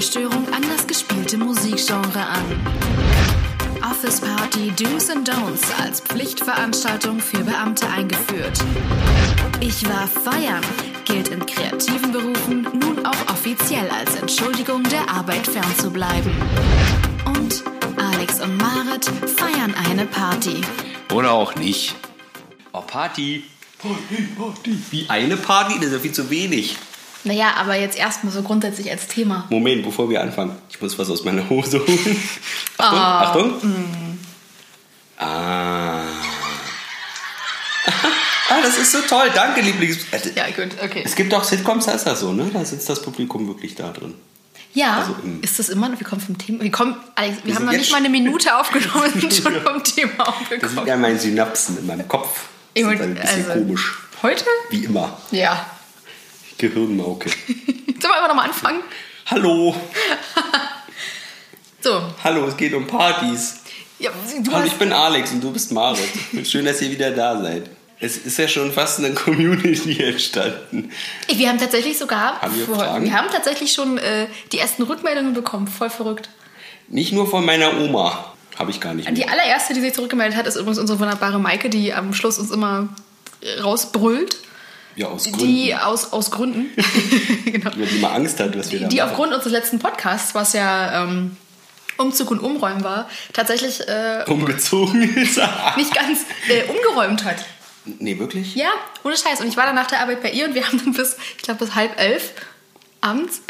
Ruhestörung an das gespielte Musikgenre an. Office Party Do's and Don'ts als Pflichtveranstaltung für Beamte eingeführt. Ich war feiern gilt in kreativen Berufen nun auch offiziell als Entschuldigung der Arbeit fernzubleiben. Und Alex und Marit feiern eine Party. Oder auch nicht. Oh, Party. Party, Party. Wie eine Party? Das ist ja viel zu wenig. Naja, aber jetzt erstmal so grundsätzlich als Thema. Moment, bevor wir anfangen. Ich muss was aus meiner Hose holen. Achtung, Achtung. Ah. ah, das ist so toll. Danke, Lieblings. Ja, gut, okay. Es gibt auch Sitcoms, da ist das so, ne? Da sitzt das Publikum wirklich da drin. Ja, Also ist das immer, wir kommen vom Thema, wir, kommen, Alex, wir, Wir haben noch nicht mal eine Minute aufgenommen, sind schon vom Thema Das sind aufgekommen. ja meine Synapsen in meinem Kopf. Das ist ein bisschen also- komisch. Heute? Wie immer. Ja. Gehirnmauke. Sollen wir einfach nochmal anfangen? Hallo. So, Hallo, es geht um Partys. ja, du Hallo, ich bin Alex und du bist Marit. Schön, dass ihr wieder da seid. Es ist ja schon fast eine Community entstanden. wir haben tatsächlich sogar, Haben wir vor- wir haben tatsächlich schon äh, die ersten Rückmeldungen bekommen, voll verrückt. Nicht nur von meiner Oma. Habe ich gar nicht Die mehr. allererste, die sich zurückgemeldet hat, ist übrigens unsere wunderbare Maike, die am Schluss uns immer rausbrüllt. Ja, aus Gründen. Die aus, aus Gründen, genau. Die mal Angst hat, was wir da die machen. aufgrund unseres letzten Podcasts, was ja ähm, Umzug und Umräumen war, tatsächlich äh, umgezogen ist. nicht ganz äh, umgeräumt hat. nee, wirklich? Ja, ohne Scheiß. Und ich war dann nach der Arbeit bei ihr und wir haben dann bis, ich glaube, bis halb elf abends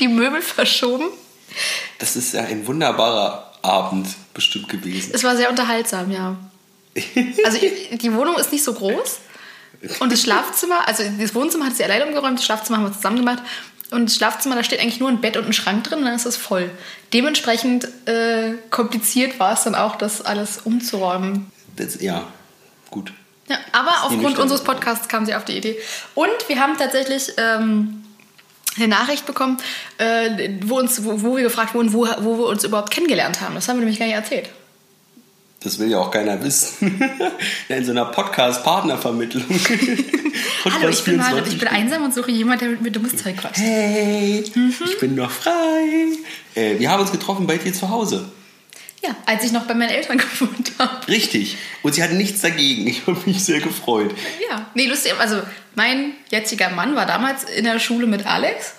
die Möbel verschoben. Das ist ja ein wunderbarer Abend bestimmt gewesen. Es war sehr unterhaltsam, ja. Also die Wohnung ist nicht so groß und das Schlafzimmer, also das Wohnzimmer hat sie alleine umgeräumt, das Schlafzimmer haben wir zusammen gemacht. Und das Schlafzimmer, da steht eigentlich nur ein Bett und ein Schrank drin, und dann ist es voll. Dementsprechend äh, kompliziert war es dann auch, das alles umzuräumen. Das, ja, gut. Ja, aber aufgrund unseres. Podcasts kam sie auf die Idee. Und wir haben tatsächlich ähm, eine Nachricht bekommen, äh, wo, uns, wo, wo wir gefragt wurden, wo, wo wir uns überhaupt kennengelernt haben. Das haben wir nämlich gar nicht erzählt. Das will ja auch keiner wissen. In so einer Podcast-Partnervermittlung. Hallo, ich bin Marit, 24 ich bin einsam und suche jemanden, der mit mir dummes Zeug quatscht. Hey, Mhm. ich bin noch frei. Äh, wir haben uns getroffen bei dir zu Hause. Ja, als ich noch bei meinen Eltern gewohnt habe. Richtig. Und sie hatte nichts dagegen. Ich habe mich sehr gefreut. Ja. Nee, lustig, also mein jetziger Mann war damals in der Schule mit Alex,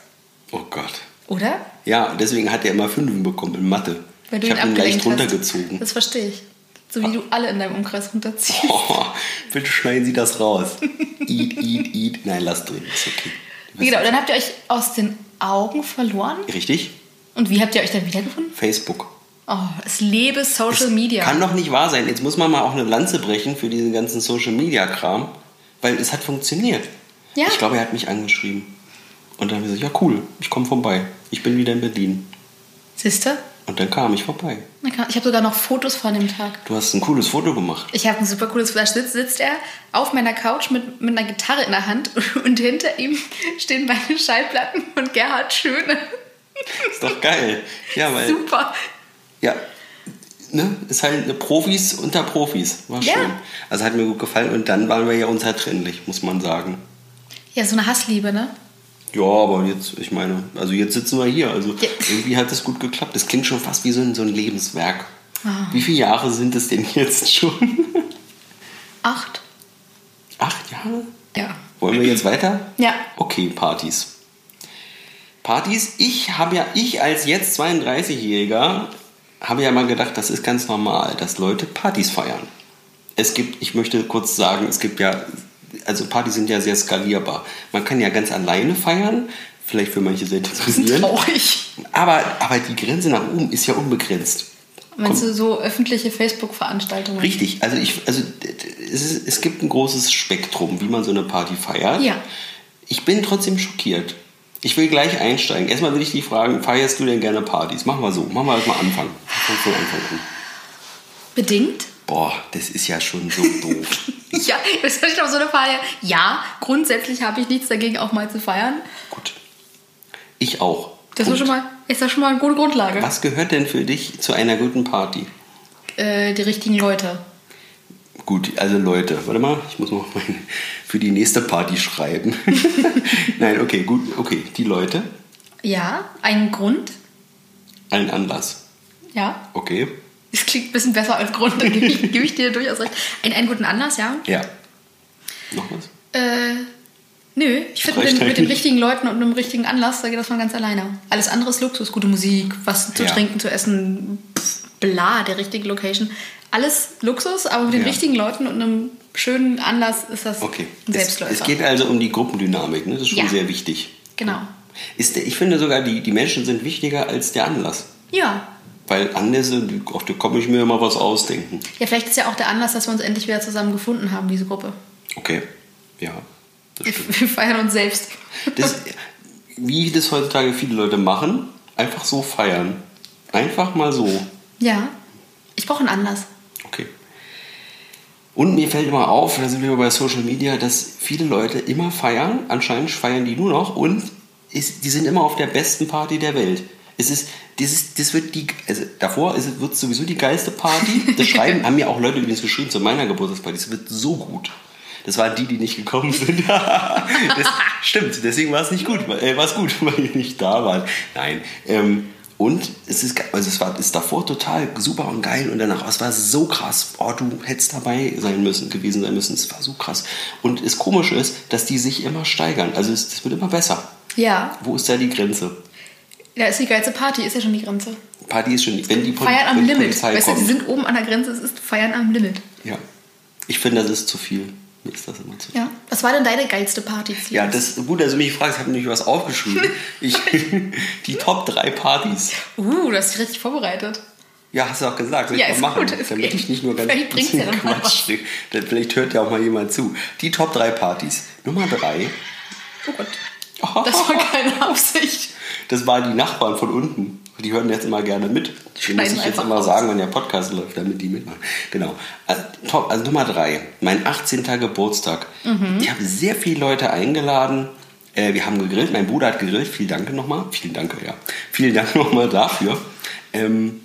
Oh Gott. oder? Ja, deswegen hat er immer Fünfen bekommen in Mathe. Weil du ich habe ihn leicht hast. runtergezogen. Das verstehe ich. So wie du alle in deinem Umkreis runterziehst. Oh, bitte schneiden Sie das raus. eat, eat, eat. Nein, lass drin. Ist okay. Genau, dann habt ihr euch aus den Augen verloren. Richtig? Und wie habt ihr euch dann wiedergefunden? Facebook. Oh, es lebe Social Media. Kann doch nicht wahr sein. Jetzt muss man mal auch eine Lanze brechen für diesen ganzen Social Media Kram, weil es hat funktioniert. Ja. Ich glaube, er hat mich angeschrieben. Und dann habe ich gesagt, ja cool, ich komme vorbei. Ich bin wieder in Berlin. Siehste? Und dann kam ich vorbei. Ich habe sogar noch Fotos von dem Tag. Du hast ein cooles Foto gemacht. Ich habe ein super cooles Flash. Sitzt, sitzt er auf meiner Couch mit, mit einer Gitarre in der Hand und hinter ihm stehen meine Schallplatten von Gerhard Schöne. Ist doch geil. Ja, weil Super. ja, ne, ist halt eine Profis unter Profis. War Ja. schön. Also hat mir gut gefallen und dann waren wir ja unzertrennlich, muss man sagen. Ja, so eine Hassliebe, ne? Ja, aber jetzt, ich meine, also jetzt sitzen wir hier. Also Ja. irgendwie hat es gut geklappt. Das klingt schon fast wie so ein, so ein Lebenswerk. Ah. Wie viele Jahre sind es denn jetzt schon? Acht. Acht Jahre? Ja. Wollen wir jetzt weiter? Ja. Okay, Partys. Partys, ich habe ja, ich als jetzt 32-Jähriger, habe ja mal gedacht, das ist ganz normal, dass Leute Partys feiern. Es gibt, ich möchte kurz sagen, es gibt ja, also Partys sind ja sehr skalierbar. Man kann ja ganz alleine feiern, vielleicht für manche sehr deprimierend. Traurig. Aber, aber die Grenze nach oben ist ja unbegrenzt. Meinst du so öffentliche Facebook-Veranstaltungen? Richtig, also ich, also es, ist, es gibt ein großes Spektrum, wie man so eine Party feiert. Ja. Ich bin trotzdem schockiert. Ich will gleich einsteigen. Erstmal will ich dich fragen, feierst du denn gerne Partys? Machen wir so, machen wir erstmal Anfang. Fang von Anfang an. Bedingt? Boah, das ist ja schon so doof. Ja, das ist doch so eine Frage. Ja, grundsätzlich habe ich nichts dagegen, auch mal zu feiern. Gut. Ich auch. Das ist, schon mal, ist ja schon mal eine gute Grundlage. Was gehört denn für dich zu einer guten Party? Äh, die richtigen Leute. Gut, also Leute, warte mal, ich muss noch meine, für die nächste Party schreiben. Nein, okay, gut, okay, die Leute. Ja, ein Grund. Ein Anlass. Ja, Okay. Das klingt ein bisschen besser als Grund. Da gebe ich, gebe ich dir durchaus recht. Ein, einen guten Anlass, ja. Ja. Noch was? Äh, nö, ich finde mit, mit den richtigen Leuten und einem richtigen Anlass, da geht das von ganz alleine. Alles andere ist Luxus, gute Musik, was zu Ja. trinken, zu essen, pff, bla, der richtige Location. Alles Luxus, aber mit den Ja. richtigen Leuten und einem schönen Anlass ist das Okay. ein Es, Selbstläufer. es geht also um die Gruppendynamik, ne? Das ist schon Ja. sehr wichtig. genau. Ist der, ich finde sogar, die, die Menschen sind wichtiger als der Anlass. Ja. Weil Anlässe, auf die komme ich mir immer was ausdenken. Ja, vielleicht ist ja auch der Anlass, dass wir uns endlich wieder zusammen gefunden haben, diese Gruppe. Okay. Ja, das stimmt. Wir feiern uns selbst. Das, wie das heutzutage viele Leute machen, einfach so feiern. Einfach mal so. Ja. Ich brauche einen Anlass. Okay. Und mir fällt immer auf, da sind wir bei Social Media, dass viele Leute immer feiern. Anscheinend feiern die nur noch und ist, die sind immer auf der besten Party der Welt. Es ist, das, ist, das wird die, also davor ist, es- wird sowieso die geilste Party. Das schreiben, haben mir auch Leute übrigens geschrieben zu meiner Geburtstagsparty. Es wird so gut. Das waren die, die nicht gekommen sind. das stimmt, deswegen war es nicht gut. Äh, war es gut, weil die nicht da waren. Nein. Ähm, und es ist, also es war ist davor total super und geil und danach, es war so krass. Oh, du hättest dabei sein müssen, gewesen sein müssen. Es war so krass. Und das Komische ist, dass die sich immer steigern. Also es, es wird immer besser. Ja. Wo ist da die Grenze? Da ist die geilste Party, ist ja schon die Grenze. Party ist schon, wenn die, Pol Feiern am Limit. Polizei Weißt du, die sind oben an der Grenze, es ist Feiern am Limit. ja. Ich finde, das ist zu viel. Mir ist das immer zu viel. Ja. Was war denn deine geilste Party? Ja, das gut, dass du mich fragst, ich habe nämlich was aufgeschrieben. Ich, die Top 3 Partys. Uh, du hast dich richtig vorbereitet. Ja, hast du auch gesagt. soll ich Ja, mal ist machen, gut, ist damit ich nicht nur ganz Vielleicht bringt's ja dann mal Quatsch. Dann Vielleicht hört ja auch mal jemand zu. Die Top 3 Partys. Nummer 3. Oh Gott. Das war keine Absicht. Das waren die Nachbarn von unten. Die hören jetzt immer gerne mit. Die muss ich jetzt immer raus. sagen, wenn der Podcast läuft, damit die mitmachen. Genau. Also, top, also Nummer drei, mein 18. Geburtstag. Mhm. Ich habe sehr viele Leute eingeladen. Äh, wir haben gegrillt. Mein Bruder hat gegrillt. Vielen Dank nochmal. Vielen Dank, ja. Vielen Dank nochmal dafür. Ähm,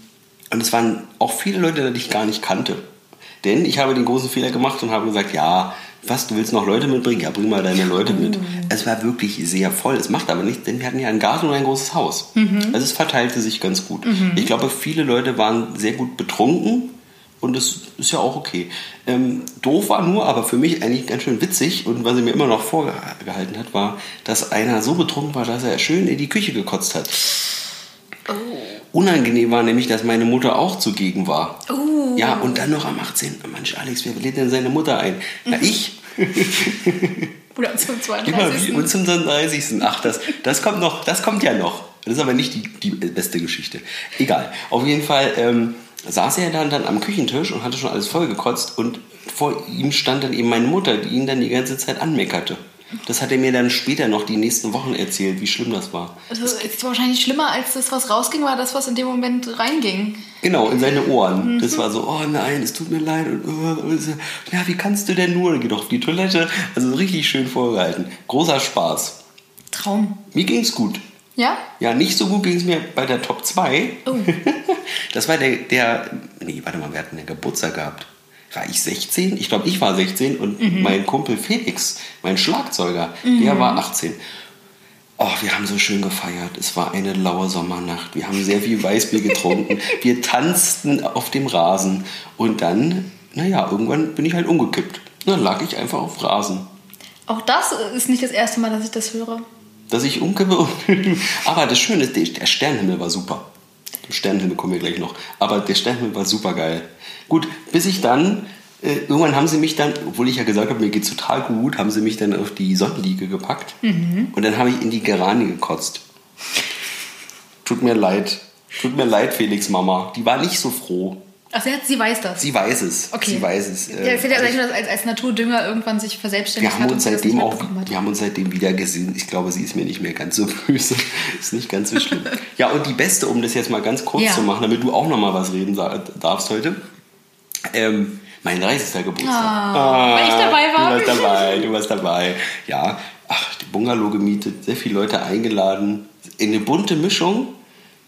und es waren auch viele Leute, die ich gar nicht kannte. Denn ich habe den großen Fehler gemacht und habe gesagt, ja, was, du willst noch Leute mitbringen? Ja, bring mal deine Leute mit. Es war wirklich sehr voll. Es macht aber nichts, denn wir hatten ja einen Garten und ein großes Haus. Also es verteilte sich ganz gut. Ich glaube, viele Leute waren sehr gut betrunken und das ist ja auch okay. Ähm, doof war nur, aber für mich eigentlich ganz schön witzig und was er mir immer noch vorgehalten hat, war, dass einer so betrunken war, dass er schön in die Küche gekotzt hat. Unangenehm war nämlich, dass meine Mutter auch zugegen war. Oh. Ja, und dann noch am 18. Mensch, Alex, wer lädt denn seine Mutter ein? Na, ich. Oder zum Immer wie 32. und zum 30. Ach, das, das kommt noch, das kommt ja noch. Das ist aber nicht die, die beste Geschichte. Egal. Auf jeden Fall ähm, saß er dann, dann am Küchentisch und hatte schon alles vollgekotzt und vor ihm stand dann eben meine Mutter, die ihn dann die ganze Zeit anmeckerte. Das hat er mir dann später noch die nächsten Wochen erzählt, wie schlimm das war. Das ist wahrscheinlich schlimmer als das, was rausging, war das, was in dem Moment reinging. Genau, in seine Ohren. Das war so, oh nein, es tut mir leid. Und, oh, und so, ja, wie kannst du denn nur? Geh doch auf die Toilette. Also richtig schön vorgehalten. Großer Spaß. Traum. Mir ging's gut. Ja? Ja, nicht so gut ging es mir bei der Top 2. Oh. Das war der, der, nee, warte mal, wir hatten den Geburtstag gehabt. War ich 16? Ich glaube, ich war 16 und Mhm. mein Kumpel Felix, mein Schlagzeuger, der war 18. Oh, wir haben so schön gefeiert. Es war eine laue Sommernacht. Wir haben sehr viel Weißbier getrunken. wir tanzten auf dem Rasen. Und dann, naja, irgendwann bin ich halt umgekippt. Dann lag ich einfach auf Rasen. Auch das ist nicht das erste Mal, dass ich das höre. dass ich umkippe. Aber das Schöne ist, der- der Sternenhimmel war super. Sternenhimmel kommen wir gleich noch. Aber der Sternenhimmel war super geil. Gut, bis ich dann, äh, irgendwann haben sie mich dann, obwohl ich ja gesagt habe, mir geht's total gut, haben sie mich dann auf die Sonnenliege gepackt. Und dann habe ich in die Geranie gekotzt. Tut mir leid. Tut mir leid, Felix Mama. Die war nicht so froh. Ach, sie, hat, sie weiß das. Sie weiß es. Okay. Sie weiß es. ja, Äh, es hätte ja sein können, dass als, als Naturdünger irgendwann sich verselbstständigt wir haben uns seitdem auch, wir haben uns seitdem wieder gesehen. Ich glaube, sie ist mir nicht mehr ganz so böse. ist nicht ganz so schlimm. ja, und die beste, um das jetzt mal ganz kurz Ja. zu machen, damit du auch noch mal was reden darfst heute. Ähm, mein 30. Geburtstag. Ah, weil ich dabei war. Du warst dabei, du warst dabei. Ja, ach, die Bungalow gemietet, sehr viele Leute eingeladen. In eine bunte Mischung,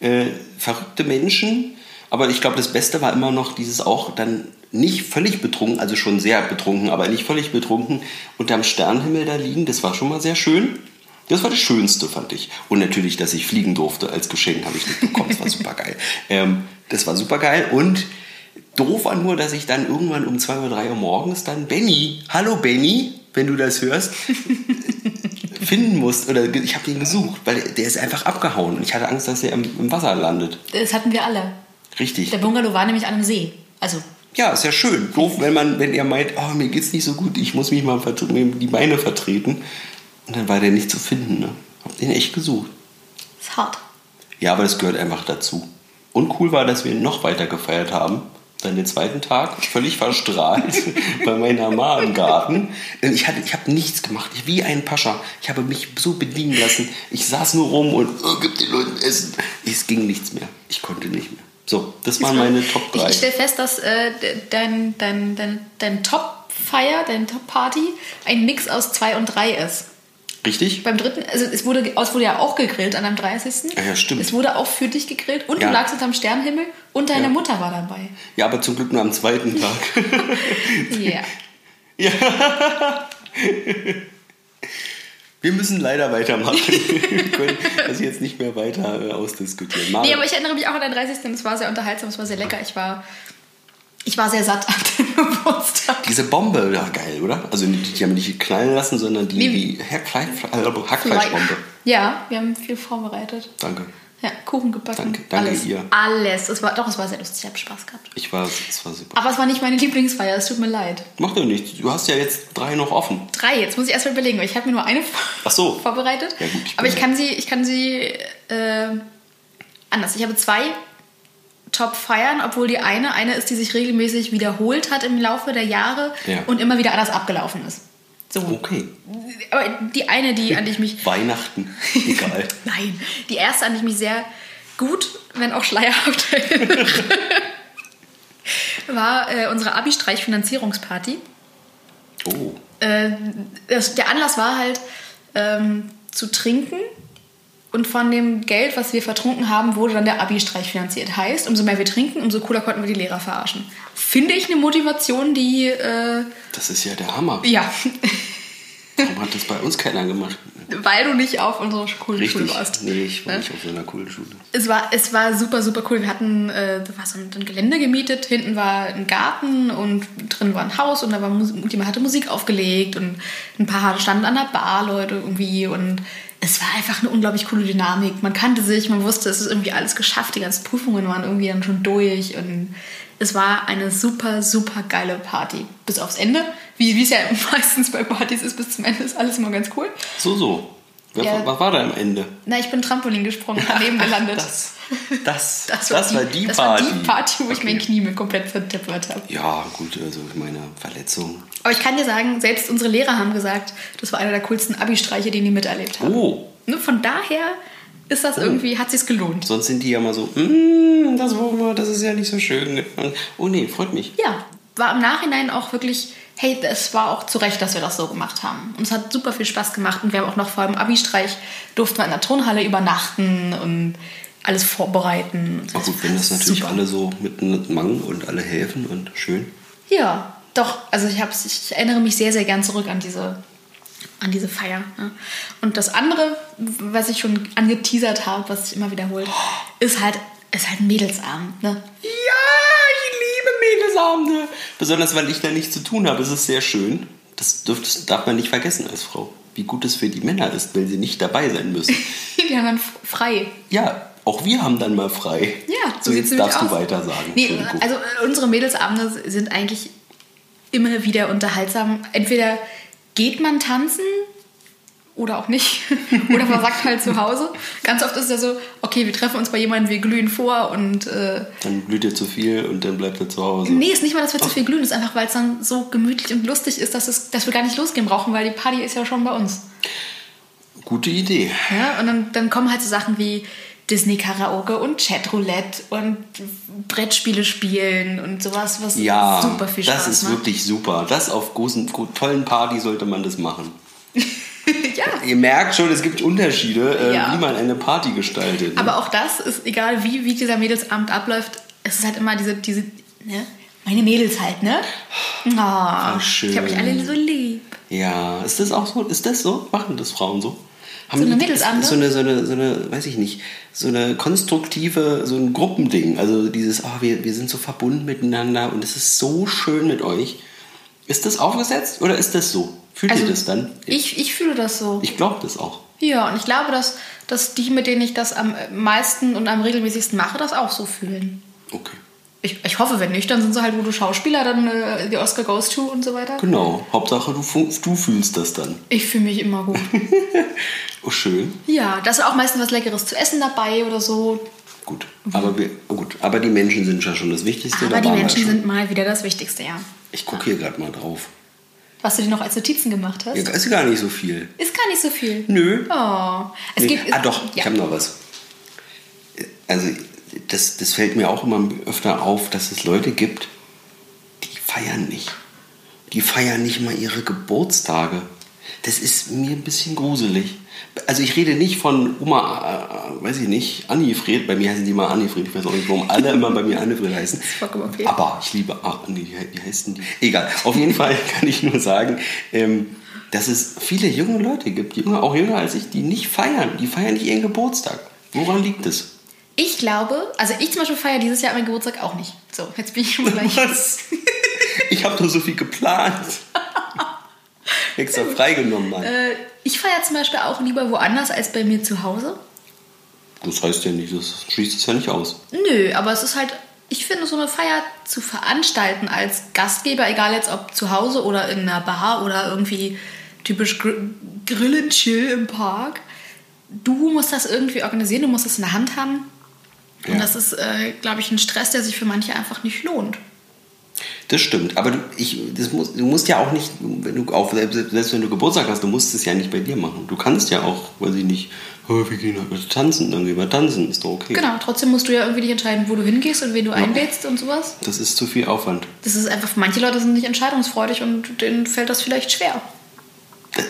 äh, verrückte Menschen. Aber ich glaube, das Beste war immer noch dieses auch dann nicht völlig betrunken, also schon sehr betrunken, aber nicht völlig betrunken, unterm Sternenhimmel da liegen. Das war schon mal sehr schön. Das war das Schönste, fand ich. Und natürlich, dass ich fliegen durfte als Geschenk, habe ich nicht bekommen. Das war super geil. Ähm, das war super geil. Und doof war nur, dass ich dann irgendwann um 2 oder 3 Uhr morgens dann Benny, hallo Benny, wenn du das hörst, finden musst. Oder ich habe ihn gesucht, weil der ist einfach abgehauen. Und ich hatte Angst, dass er im, im Wasser landet. Das hatten wir alle. Richtig. Der Bungalow war nämlich an einem See. Also, Ja, ist ja schön. Doof, wenn man, wenn er meint, oh, mir geht's nicht so gut, ich muss mich mal die Beine vertreten. Und dann war der nicht zu finden. Ne? Hab den echt gesucht. ist hart. Ja, aber das gehört einfach dazu. Und cool war, dass wir noch weiter gefeiert haben. Dann den zweiten Tag, völlig verstrahlt, bei meiner Mama im Garten. Ich, hatte- ich habe nichts gemacht, ich, wie ein Pascha. Ich habe mich so bedienen lassen. Ich saß nur rum und oh, gib den Leuten Essen. Es ging nichts mehr. Ich konnte nicht mehr. So, das waren meine Top Ich, 3. ich stelle fest, dass äh, de- dein, dein, dein, dein Top-Feier, dein Top-Party ein Mix aus 2 und 3 ist. Richtig? Beim dritten, also es wurde, es wurde ja auch gegrillt an deinem 30. Ja, ja, stimmt. Es wurde auch für dich gegrillt und Ja. du lagst unterm Sternenhimmel und deine Ja. Mutter war dabei. Ja, aber zum Glück nur am zweiten Tag. Yeah. Wir müssen leider weitermachen. Wir können das jetzt nicht mehr weiter äh, ausdiskutieren. Mar- Nee, aber ich erinnere mich auch an deinen 30. und es war sehr unterhaltsam, es war sehr lecker. Ich war, ich war sehr satt an dem Geburtstag. Diese Bombe, ja geil, oder? Also die, die haben nicht knallen lassen, sondern die, die Hackfleisch, Hackfleischbombe. Ja, wir haben viel vorbereitet. Danke. Ja, Kuchen gebacken. Danke, danke alles. ihr. Alles. Es war, doch, es war sehr lustig. Ich habe Spaß gehabt. Ich war, es war super. Aber es war nicht meine Lieblingsfeier. Es tut mir leid. Macht ja nichts. Du hast ja jetzt drei noch offen. Drei. Jetzt muss ich erst mal überlegen. Ich habe mir nur eine Ach so. vorbereitet. Ja, gut, ich Aber ich kann sie, ich kann sie äh, anders. Ich habe zwei Top-Feiern, obwohl die eine eine ist, die sich regelmäßig wiederholt hat im Laufe der Jahre Ja. und immer wieder anders abgelaufen ist. So. Okay. Aber die eine, die an die ich mich Weihnachten. Egal. Nein, die erste, an die ich mich sehr gut, wenn auch schleierhaft erinnere, war äh, unsere Abi-Streich-Finanzierungsparty. Oh. Äh, das, der Anlass war halt ähm, zu trinken und von dem Geld, was wir vertrunken haben, wurde dann der Abi-Streich finanziert. Heißt, umso mehr wir trinken, umso cooler konnten wir die Lehrer verarschen. Finde ich eine Motivation, die, äh, Das ist ja der Hammer. ja, Warum hat das bei uns keiner gemacht? weil du nicht auf unserer coolen Schule Richtig. warst. Nee, ich war Ne? nicht auf so einer coolen Schule. Es war, es war super, super cool. Wir hatten äh, war so ein, ein Gelände gemietet, hinten war ein Garten und drin war ein Haus und da war Musik, jemand hatte Musik aufgelegt und ein paar standen an der Bar, Leute irgendwie und es war einfach eine unglaublich coole Dynamik. Man kannte sich, man wusste, es ist irgendwie alles geschafft, die ganzen Prüfungen waren irgendwie dann schon durch und es war eine super, super geile Party. Bis aufs Ende. Wie es ja meistens bei Partys ist, bis zum Ende ist alles immer ganz cool. So, so. Wer, Ja. Was war da am Ende? Na, ich bin Trampolin gesprungen, daneben gelandet. Das, das, das, war die das Party. war die Party, wo ich mein Okay. Knie mir komplett vertippert habe. Ja, gut, also meine Verletzung. Aber ich kann dir sagen, selbst unsere Lehrer haben gesagt, das war einer der coolsten Abi-Streiche, den die miterlebt haben. Oh, Ne, Von daher ist das irgendwie, hat sich's gelohnt. sonst sind die ja mal so, "Mm, das, war- das ist ja nicht so schön. Oh nee, freut mich. Ja, war im Nachhinein auch wirklich, hey, es war auch zu Recht, dass wir das so gemacht haben. Und es hat super viel Spaß gemacht und wir haben auch noch vor dem Abi-Streich durften wir in der Turnhalle übernachten und alles vorbereiten. Und Ach gut, wenn das natürlich super. alle so miteinander machen und alle helfen und schön. Ja, doch. Also ich, hab's, ich erinnere mich sehr, sehr gern zurück an diese, an diese Feier. Ne? Und das andere, was ich schon angeteasert habe, was sich immer wiederholt, ist halt, ist halt ein Mädelsabend. Ne? Ja, ich liebe Mädelsabende. Besonders, weil ich da nichts zu tun habe. Es ist sehr schön. Das, dürf, das darf man nicht vergessen als Frau. Wie gut es für die Männer ist, wenn sie nicht dabei sein müssen. Die haben dann frei. Ja, auch wir haben dann mal frei. Ja, so jetzt darfst du aus. weiter sagen. Nee, also äh, unsere Mädelsabende sind eigentlich immer wieder unterhaltsam. Entweder geht man tanzen oder auch nicht. oder man sagt halt zu Hause. Ganz oft ist es ja so, okay, wir treffen uns bei jemandem, wir glühen vor und äh, dann blüht ihr zu viel und dann bleibt ihr zu Hause. Nee, ist nicht mal, dass wir zu viel glühen, ist einfach, weil es dann so gemütlich und lustig ist, dass, es, dass wir gar nicht losgehen brauchen, weil die Party ist ja schon bei uns. Gute Idee. Ja? Und dann, dann kommen halt so Sachen wie Disney-Karaoke und Chatroulette und Brettspiele spielen und sowas, was Ja, super viel Spaß das ist macht. wirklich super. Das auf großen, gro- tollen Party sollte man das machen. ja. Ihr merkt schon, es gibt Unterschiede, äh, Ja. wie man eine Party gestaltet. ne? Aber auch das ist, egal wie, wie dieser Mädelsabend abläuft, es ist halt immer diese, diese ne? meine Mädels halt, ne? Oh, schön. Ich habe mich alle so lieb. Ja, ist das auch so? Ist das so? Machen das Frauen so? Haben So eine Mädelsabende? So eine, so eine, so eine, weiß ich nicht, so eine konstruktive, so ein Gruppending. Also dieses, ah, wir, wir sind so verbunden miteinander und es ist so schön mit euch. Ist das aufgesetzt oder ist das so? Fühlt ihr das dann? Also Ich, ich fühle das so. Ich glaube das auch. Ja, und ich glaube, dass, dass die, mit denen ich das am meisten und am regelmäßigsten mache, das auch so fühlen. Okay. Ich, ich hoffe, wenn nicht, dann sind sie halt gute Schauspieler, dann äh, die Oscar goes to und so weiter. Genau. Hauptsache, du, du fühlst das dann. Ich fühle mich immer gut. Oh, schön. ja, da ist auch meistens was Leckeres zu essen dabei oder so. Gut. Aber, wir, oh gut. Aber die Menschen sind ja schon das Wichtigste. Aber da die Menschen sind mal wieder das Wichtigste, ja. Ich gucke hier gerade mal drauf. Was du dir noch als Notizen gemacht hast, Ja, ist gar nicht so viel. ist gar nicht so viel. Nö. Oh. Es Nee. gibt, ah doch, ich ja. habe noch was. Also das, das fällt mir auch immer öfter auf, dass es Leute gibt, die feiern nicht. Die feiern nicht mal ihre Geburtstage. Das ist mir ein bisschen gruselig. Also ich rede nicht von Oma, äh, weiß ich nicht, Annifred. Bei mir heißen die mal Annifred. Ich weiß auch nicht, warum alle immer bei mir Annifred heißen. vollkommen okay. Aber ich liebe, ach, nee, wie, heißen die? Egal. Auf jeden Fall kann ich nur sagen, ähm, dass es viele junge Leute gibt, junge, auch jünger als ich, die nicht feiern. Die feiern nicht ihren Geburtstag. Woran liegt es? Ich glaube, also ich zum Beispiel feiere dieses Jahr meinen Geburtstag auch nicht. So, jetzt bin ich schon gleich. Was? Ich habe doch so viel geplant. Extra freigenommen, Mann. Äh, ich feiere zum Beispiel auch lieber woanders als bei mir zu Hause. Das heißt ja nicht, das schließt es ja nicht aus. Nö, aber es ist halt, ich finde, so eine Feier zu veranstalten als Gastgeber, egal jetzt ob zu Hause oder in einer Bar oder irgendwie typisch Gr Grillen chill im Park. Du musst das irgendwie organisieren, du musst das in der Hand haben. Und Ja. das ist, äh, glaube ich, ein Stress, der sich für manche einfach nicht lohnt. Das stimmt, aber du, ich, das muss, du musst ja auch nicht, wenn du auch, selbst, selbst wenn du Geburtstag hast, du musst es ja nicht bei dir machen. Du kannst ja auch, weiß ich nicht, oh, wir gehen heute tanzen, dann gehen wir tanzen, ist doch okay. Genau, trotzdem musst du ja irgendwie dich entscheiden, wo du hingehst und wen du einlädst und sowas. Das ist zu viel Aufwand. Das ist einfach, manche Leute sind nicht entscheidungsfreudig und denen fällt das vielleicht schwer.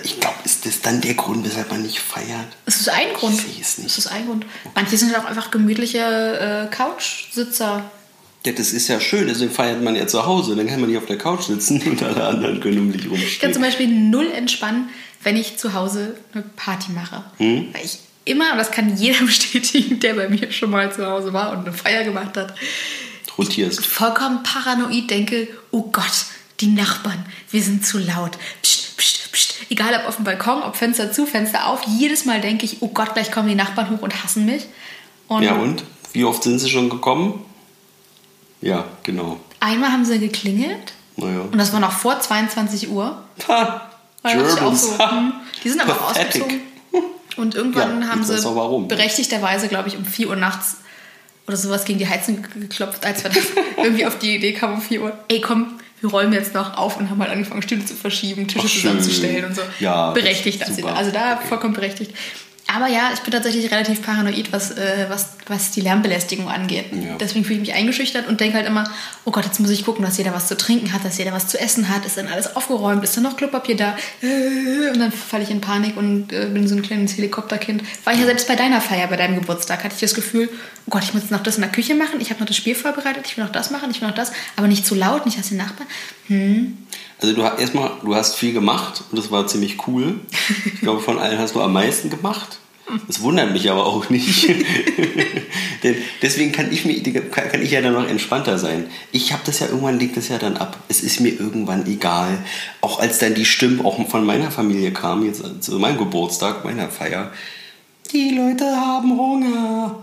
Ich glaube, ist das dann der Grund, weshalb man nicht feiert? Es ist ein Grund. sehe es nicht. Es ist ein Grund. Manche sind auch einfach gemütliche äh, Couchsitzer. Ja, das ist ja schön, deswegen feiert man ja zu Hause. Dann kann man nicht auf der Couch sitzen und alle anderen können um dich Ich kann rumstehen. zum Beispiel null entspannen, wenn ich zu Hause eine Party mache. Hm? Weil ich immer, und das kann jeder bestätigen, der bei mir schon mal zu Hause war und eine Feier gemacht hat, Rotierst. vollkommen paranoid denke, oh Gott, die Nachbarn, wir sind zu laut. Psst, psst, psst. Egal ob auf dem Balkon, ob Fenster zu, Fenster auf, jedes Mal denke ich, oh Gott, gleich kommen die Nachbarn hoch und hassen mich. Und Ja, und? Wie oft sind sie schon gekommen? Ja, genau. einmal haben sie geklingelt Naja. und das war noch vor 22 Uhr. Ha, Germans. so, hm, die sind aber Pathetic. ausgezogen. Und irgendwann Ja, haben sie berechtigterweise, glaube ich, um 4 Uhr nachts oder sowas gegen die Heizung geklopft, als wir irgendwie auf die Idee kamen um 4 Uhr. Ey, komm, wir räumen jetzt noch auf und haben halt angefangen, Stühle zu verschieben, Tische Ach, zusammenzustellen und so. Ja, berechtigt, das super. Also da Okay. vollkommen berechtigt. Aber ja, ich bin tatsächlich relativ paranoid, was, äh, was, was die Lärmbelästigung angeht. Ja. Deswegen fühle ich mich eingeschüchtert und denke halt immer, oh Gott, jetzt muss ich gucken, dass jeder was zu trinken hat, dass jeder was zu essen hat, ist dann alles aufgeräumt, ist dann noch Klopapier da. Äh, Und dann falle ich in Panik und äh, bin so ein kleines Helikopterkind. War ich ja selbst bei deiner Feier, bei deinem Geburtstag, hatte ich das Gefühl, oh Gott, ich muss jetzt noch das in der Küche machen, ich habe noch das Spiel vorbereitet, ich will noch das machen, ich will noch das, aber nicht zu laut, nicht als die Nachbarn. Also du hast erstmal, du hast viel gemacht und das war ziemlich cool. Ich glaube, von allen hast du am meisten gemacht. Das wundert mich aber auch nicht. Denn deswegen kann ich, mir, kann ich ja dann noch entspannter sein. Ich habe das ja irgendwann, legt das ja dann ab. Es ist mir irgendwann egal. Auch als dann die Stimmen auch von meiner Familie kamen, jetzt zu meinem Geburtstag, meiner Feier. Die Leute haben Hunger.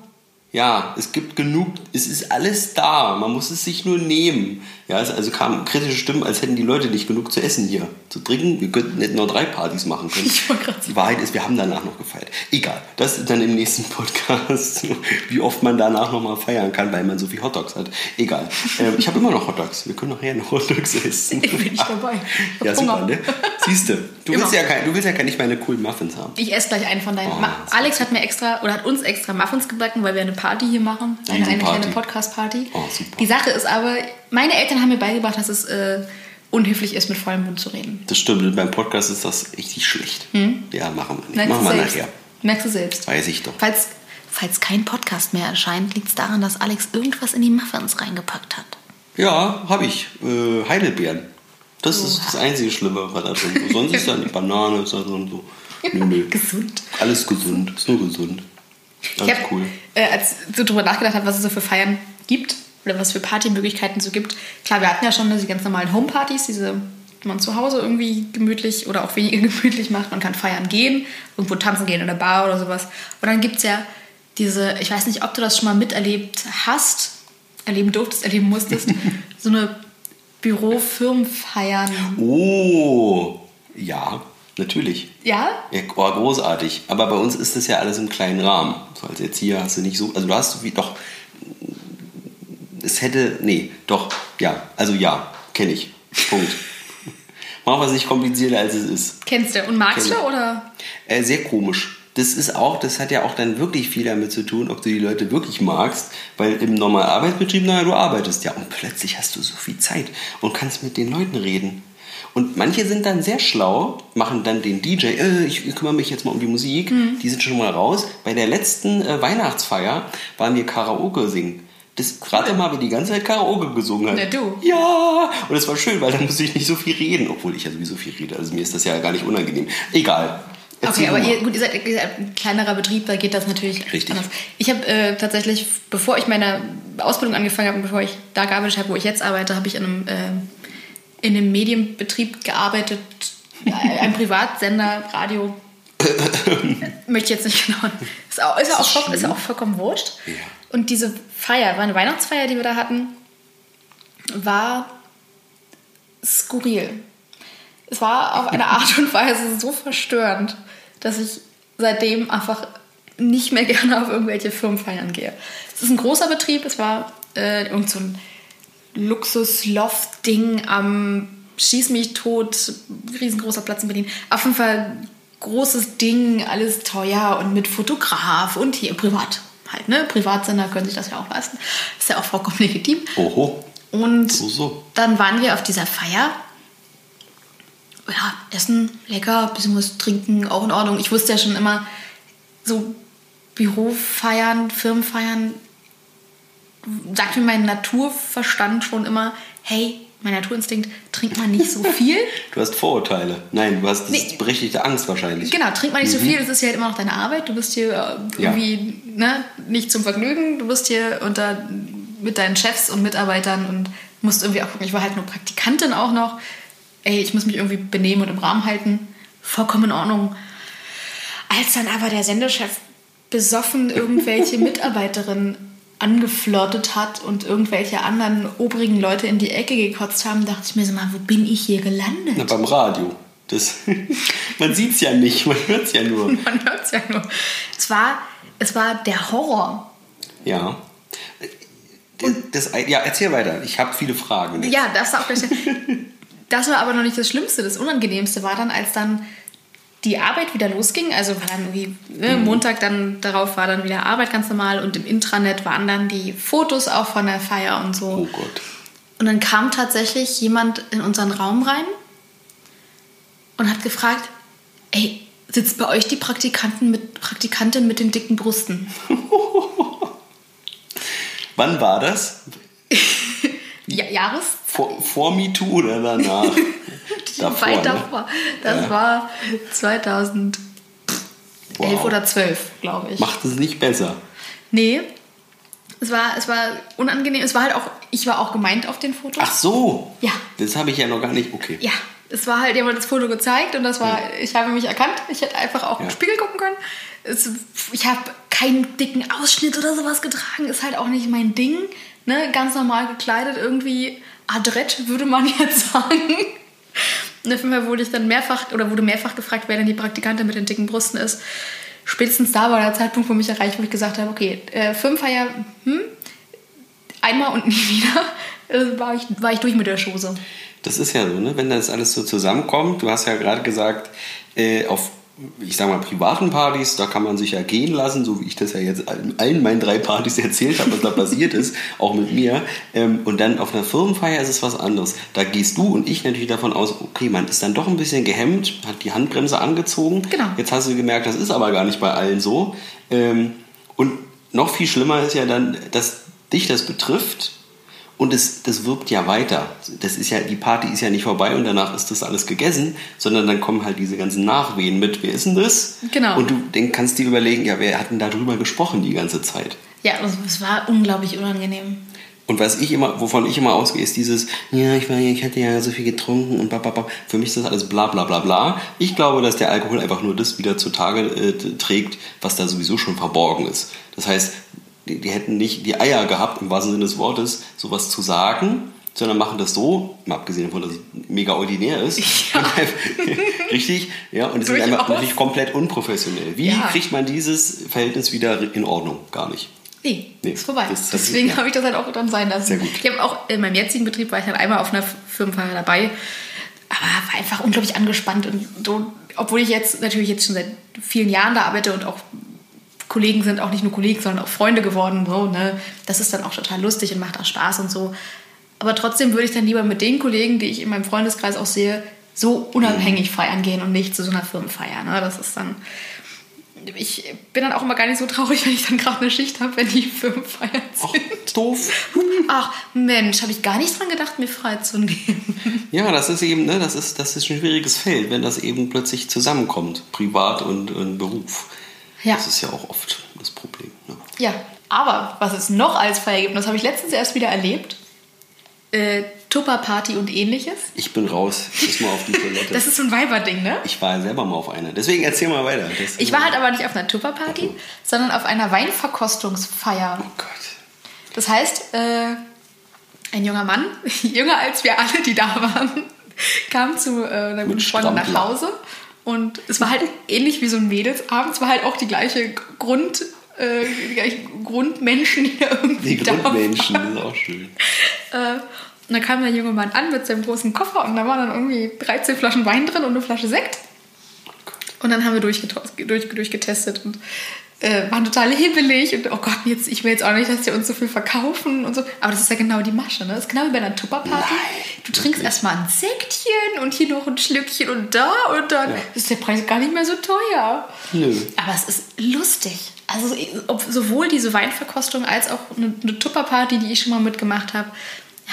Ja, es gibt genug, es ist alles da, man muss es sich nur nehmen. Ja, es also kamen kritische Stimmen, als hätten die Leute nicht genug zu essen hier, zu trinken. Wir könnten hätten noch drei Partys machen können. Ich. Die Wahrheit ist, wir haben danach noch gefeiert. Egal, das ist dann im nächsten Podcast, wie oft man danach noch mal feiern kann, weil man so viel Hotdogs hat. Egal, ähm, ich habe immer noch Hotdogs. Wir können nachher noch Hotdogs essen. Ich bin nicht dabei. Ich Ja, super, ne? Siehst du, willst ja kein, du willst ja gar nicht meine coolen Muffins haben. Ich esse gleich einen von deinen. Oh, Alex hat mir extra oder hat uns extra Muffins gebacken, weil wir eine Party hier machen. Eine, eine kleine Podcast-Party. Oh, super. Die Sache ist aber, meine Eltern haben mir beigebracht, dass es äh, unhöflich ist, mit vollem Mund zu reden. Das stimmt, beim Podcast ist das richtig schlecht. Ja, machen wir nicht. Merkst machen wir selbst. nachher. Merkst du selbst. Weiß ich doch. Falls, falls kein Podcast mehr erscheint, liegt es daran, dass Alex irgendwas in die Muffins reingepackt hat. Ja, habe ich. Äh, Heidelbeeren. Das ist das einzige Schlimme, was da drin ist. Sonst ist ja die Banane ist da drin so. Nö, nö. Gesund. Alles gesund. Ist nur gesund. Alles hab, cool. äh, als ich so drüber nachgedacht habe, was es so für Feiern gibt oder was für Partymöglichkeiten so gibt. Klar, wir hatten ja schon diese ganz normalen Homepartys, diese die man zu Hause irgendwie gemütlich oder auch weniger gemütlich macht. Man kann feiern gehen, irgendwo tanzen gehen in der Bar oder sowas. Und dann gibt es ja diese, ich weiß nicht, ob du das schon mal miterlebt hast, erleben durftest, erleben musstest, so eine Bürofirmenfeiern. Oh, ja, natürlich. Ja? Ja, war großartig. Aber bei uns ist das ja alles im kleinen Rahmen. So als Erzieher hast du nicht so. Also du hast wie doch. Es hätte. Nee, doch. Ja. Also ja. Kenne ich. Punkt. Machen wir es nicht komplizierter, als es ist. Kennst du. Und magst du oder? Äh, sehr komisch. Das ist auch, das hat ja auch dann wirklich viel damit zu tun, ob du die Leute wirklich magst, weil im normalen Arbeitsbetrieb, naja, du arbeitest ja und plötzlich hast du so viel Zeit und kannst mit den Leuten reden. Und manche sind dann sehr schlau, machen dann den DJ, äh, ich kümmere mich jetzt mal um die Musik, die sind schon mal raus. Bei der letzten äh, Weihnachtsfeier waren wir Karaoke singen. Das, rate mal, wer die ganze Zeit Karaoke gesungen hat. Na, du. Ja, und es war schön, weil dann musste ich nicht so viel reden, obwohl ich ja sowieso viel rede. Also mir ist das ja gar nicht unangenehm. Egal. Erzähl Okay, aber ihr, gut, ihr seid, ihr seid ein kleinerer Betrieb, da geht das natürlich Richtig. anders. Ich habe äh, tatsächlich, bevor ich meine Ausbildung angefangen habe und bevor ich da gearbeitet habe, wo ich jetzt arbeite, habe ich in einem, äh, in einem Medienbetrieb gearbeitet, äh, ein Privatsender, Radio. Möchte ich jetzt nicht genau. Ist auch, ist, ja auch, voll- ist auch vollkommen wurscht. Ja. Und diese Feier, war eine Weihnachtsfeier, die wir da hatten, war skurril. Es war auf eine Art und Weise so verstörend, dass ich seitdem einfach nicht mehr gerne auf irgendwelche Firmenfeiern gehe. Es ist ein großer Betrieb, es war äh, irgend so ein Luxus-Loft-Ding am Schieß mich tot, riesengroßer Platz in Berlin. Auf jeden Fall großes Ding, alles teuer und mit Fotograf und hier privat halt, ne? Privatsender können sich das ja auch leisten. Ist ja auch vollkommen legitim. Oho. Und So, so. dann waren wir auf dieser Feier. Ja, Essen, lecker, bisschen was trinken, auch in Ordnung. Ich wusste ja schon immer, so Bürofeiern, Firmenfeiern, sagt mir mein Naturverstand schon immer, hey, mein Naturinstinkt, trink mal nicht so viel. Du hast Vorurteile. Nein, du hast Nee. berechtigte Angst wahrscheinlich. Genau, trink mal nicht so viel, das ist ja halt immer noch deine Arbeit. Du bist hier äh, Ja. irgendwie ne, nicht zum Vergnügen, du bist hier unter, mit deinen Chefs und Mitarbeitern und musst irgendwie auch gucken. Ich war halt nur Praktikantin auch noch. Ey, ich muss mich irgendwie benehmen und im Rahmen halten. Vollkommen in Ordnung. Als dann aber der Sendechef besoffen irgendwelche Mitarbeiterinnen angeflirtet hat und irgendwelche anderen obrigen Leute in die Ecke gekotzt haben, dachte ich mir so mal, wo bin ich hier gelandet? Na, beim Radio. Das, man sieht es ja nicht, man hört es ja nur. Man hört es ja nur. Es war, es war der Horror. Ja. Das, ja, erzähl weiter. Ich habe viele Fragen. Ja, das auch. Das war aber noch nicht das Schlimmste. Das Unangenehmste war dann, als dann die Arbeit wieder losging. Also war dann irgendwie ne, Mhm. Montag dann darauf war dann wieder Arbeit ganz normal und im Intranet waren dann die Fotos auch von der Feier und so. Oh Gott. Und dann kam tatsächlich jemand in unseren Raum rein und hat gefragt: Ey, sitzt bei euch die Praktikanten mit, Praktikantin mit den dicken Brüsten? Wann war das? Ja, Jahreszeit? Vor, vor MeToo oder danach? davor, Weit ne? davor. Das Ja. war 2011 Wow. oder 12, glaube ich. Macht es nicht besser. Nee. Es war, es war unangenehm. Es war halt auch, ich war auch gemeint auf den Fotos. Ach so. Ja. Das habe ich ja noch gar nicht. Okay. Ja, es war halt jemand das Foto gezeigt und das war, ich habe mich erkannt. Ich hätte einfach auch Ja. im Spiegel gucken können. Es, ich habe keinen dicken Ausschnitt oder sowas getragen. Ist halt auch nicht mein Ding. Ne? Ganz normal gekleidet, irgendwie adrett, würde man jetzt sagen. Und auf jeden Fall wurde ich dann mehrfach oder wurde mehrfach gefragt, wer denn die Praktikantin mit den dicken Brüsten ist. Spätestens da war der Zeitpunkt für mich erreicht, wo ich gesagt habe, okay, äh, Firmenfeier, hm, einmal und nie wieder, äh, war, ich, war ich durch mit der Chose. Das ist ja so, ne? wenn das alles so zusammenkommt. Du hast ja gerade gesagt, äh, auf, ich sag mal, privaten Partys, da kann man sich ja gehen lassen, so wie ich das ja jetzt in allen meinen drei Partys erzählt habe, was da passiert ist, auch mit mir. Ähm, und dann auf einer Firmenfeier ist es was anderes. Da gehst du und ich natürlich davon aus, okay, man ist dann doch ein bisschen gehemmt, hat die Handbremse angezogen. Genau. Jetzt hast du gemerkt, das ist aber gar nicht bei allen so. Ähm, und noch viel schlimmer ist ja dann, dass dich das betrifft Und es, das wirkt ja weiter. Das ist ja, die Party ist ja nicht vorbei und danach ist das alles gegessen, sondern dann kommen halt diese ganzen Nachwehen mit. Wer ist denn das? Genau. Und du dann kannst dir überlegen, ja, wer hat denn darüber gesprochen die ganze Zeit? Ja, das, das war unglaublich unangenehm. Und was ich immer, wovon ich immer ausgehe, ist dieses, ja, ich, war, ich hatte ja so viel getrunken und bababab. Für mich ist das alles bla bla bla bla. Ich glaube, dass der Alkohol einfach nur das wieder zutage äh, trägt, was da sowieso schon verborgen ist. Das heißt, die, die hätten nicht die Eier gehabt, im wahrsten Sinne des Wortes, sowas zu sagen, sondern machen das so, mal abgesehen davon, dass es mega ordinär ist. Ja. Richtig, ja, und es ist Durchaus. einfach natürlich komplett unprofessionell. Wie Ja. kriegt man dieses Verhältnis wieder in Ordnung? Gar nicht. Nee, Nee, ist vorbei. das- das- Deswegen ja. habe ich das halt auch dann sein lassen. Sehr gut. Ich habe auch in meinem jetzigen Betrieb war ich dann einmal auf einer Firmenfeier dabei, aber war einfach unglaublich angespannt und so, obwohl ich jetzt natürlich jetzt schon seit vielen Jahren da arbeite und auch Kollegen sind auch nicht nur Kollegen, sondern auch Freunde geworden. So, ne? Das ist dann auch total lustig und macht auch Spaß und so. Aber trotzdem würde ich dann lieber mit den Kollegen, die ich in meinem Freundeskreis auch sehe, so unabhängig feiern gehen und nicht zu so einer Firmenfeier. Ne? Das ist dann. Ich bin dann auch immer gar nicht so traurig, wenn ich dann gerade eine Schicht habe, wenn die Firmenfeiern Ach, sind. doof. Ach Mensch, habe ich gar nicht dran gedacht, mir freizunehmen. Ja, das ist eben, ne, das ist, das ist ein schwieriges Feld, wenn das eben plötzlich zusammenkommt, Privat und, und Beruf. Ja. Das ist ja auch oft das Problem. Ne? Ja, aber was es noch als Feier gibt, das habe ich letztens erst wieder erlebt, äh, Tupperparty und ähnliches. Ich bin raus, muss mal auf die Toilette. Das ist so ein Weiberding, ne? ich war selber mal auf einer. Deswegen erzähl mal weiter. Das, Ich war halt aber nicht auf einer Tupperparty, sondern auf einer Weinverkostungsfeier. Oh Gott. Das heißt, äh, ein junger Mann, jünger als wir alle, die da waren, kam zu äh, einer guten Freundin nach. Hause. Und es war halt ähnlich wie so ein Mädelsabend. Es war halt auch die gleiche Grund, äh, die gleichen Grundmenschen, die da irgendwie Die da Grundmenschen, waren. das ist auch schön. Äh, und dann kam der junge Mann an mit seinem großen Koffer und da waren dann irgendwie 13 Flaschen Wein drin und eine Flasche Sekt. Und dann haben wir durchgetestet und äh, waren total hibbelig und oh Gott, jetzt, ich will jetzt auch nicht, dass die uns so viel verkaufen und so. Aber das ist ja genau die Masche, ne? Das ist genau wie bei einer Tupperparty. Du trinkst erstmal ein Sektchen und hier noch ein Schlückchen und da und dann Ja. ist der Preis gar nicht mehr so teuer. Nö. Aber es ist lustig. Also ob, sowohl diese Weinverkostung als auch eine, eine Tupperparty, die ich schon mal mitgemacht habe,